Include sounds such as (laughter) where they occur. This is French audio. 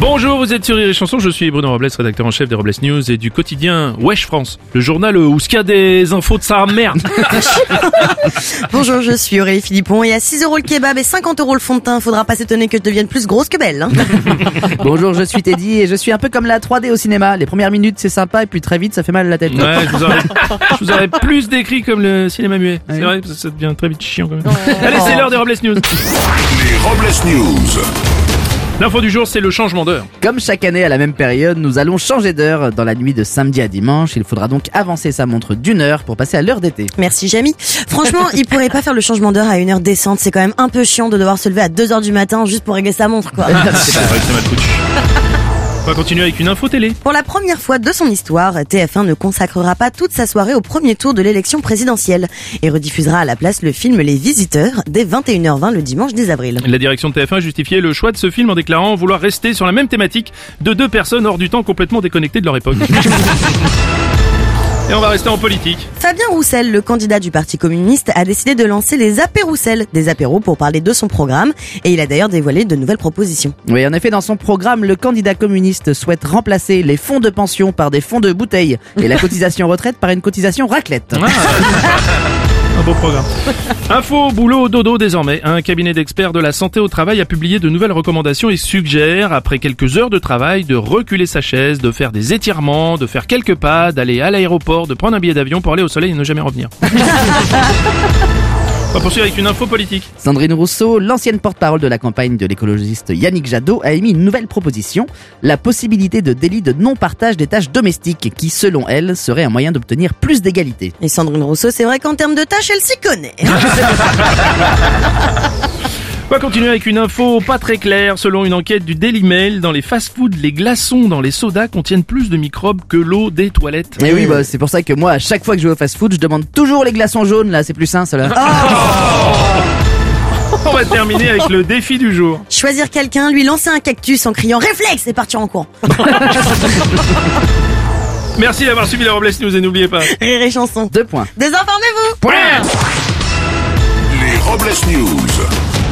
Bonjour, vous êtes sur Rire et Chanson, je suis Bruno Robles, rédacteur en chef des Robles News et du quotidien Wesh France, le journal où ce qu'il y a des infos de sa merde. (laughs) Bonjour, je suis Aurélie Philippon et à 6 euros le kebab et 50 euros le fond de teint, faudra pas s'étonner que je devienne plus grosse que belle. hein. (laughs) Bonjour, je suis Teddy et je suis un peu comme la 3D au cinéma. Les premières minutes c'est sympa et puis très vite ça fait mal à la tête. Ouais, je vous aurais, je vous aurais plus décrit comme le cinéma muet. C'est vrai, ça, ça devient très vite chiant quand même. Allez, c'est l'heure des Robles News. Les Robles News. L'info du jour, c'est le changement d'heure. Comme chaque année à la même période, nous allons changer d'heure dans la nuit de samedi à dimanche. Il faudra donc avancer sa montre d'une heure pour passer à l'heure d'été. Merci Jamie. Franchement, il pourrait pas faire le changement d'heure à une heure décente, c'est quand même un peu chiant de devoir se lever à 2 heures du matin juste pour régler sa montre quoi. (laughs) C'est vrai que c'est mal (laughs) foutu. On va continuer avec une info télé. Pour la première fois de son histoire, TF1 ne consacrera pas toute sa soirée au premier tour de l'élection présidentielle et rediffusera à la place le film Les Visiteurs dès 21h20 le dimanche 10 avril. La direction de TF1 a justifié le choix de ce film en déclarant vouloir rester sur la même thématique de deux personnes hors du temps complètement déconnectées de leur époque. (laughs) Et on va rester en politique. Fabien Roussel, le candidat du Parti communiste, a décidé de lancer les apéroussels, des apéros pour parler de son programme, et il a d'ailleurs dévoilé de nouvelles propositions. Oui, en effet, dans son programme, le candidat communiste souhaite remplacer les fonds de pension par des fonds de bouteilles et la (laughs) cotisation retraite par une cotisation raclette. Ah. (laughs) Un beau programme. (laughs) Info, boulot, dodo désormais. Un cabinet d'experts de la santé au travail a publié de nouvelles recommandations et suggère, après quelques heures de travail, de reculer sa chaise, de faire des étirements, de faire quelques pas, d'aller à l'aéroport, de prendre un billet d'avion pour aller au soleil et ne jamais revenir. (laughs) On va poursuivre avec une info politique. Sandrine Rousseau, l'ancienne porte-parole de la campagne de l'écologiste Yannick Jadot, a émis une nouvelle proposition, la possibilité de délit de non-partage des tâches domestiques, qui, selon elle, serait un moyen d'obtenir plus d'égalité. Et Sandrine Rousseau, c'est vrai qu'en termes de tâches, elle s'y connaît. (laughs) On va continuer avec une info pas très claire. Selon une enquête du Daily Mail, dans les fast-foods, les glaçons dans les sodas contiennent plus de microbes que l'eau des toilettes. Et oui, bah, c'est pour ça que moi, à chaque fois que je vais au fast-food, je demande toujours les glaçons jaunes, là, c'est plus sain, cela. (laughs) On va terminer avec le défi du jour. Choisir quelqu'un, lui lancer un cactus en criant réflexe et partir en courant. (laughs) Merci d'avoir suivi la Robles News et n'oubliez pas. Rire et chanson. Deux points. Désinformez-vous Les Robles News.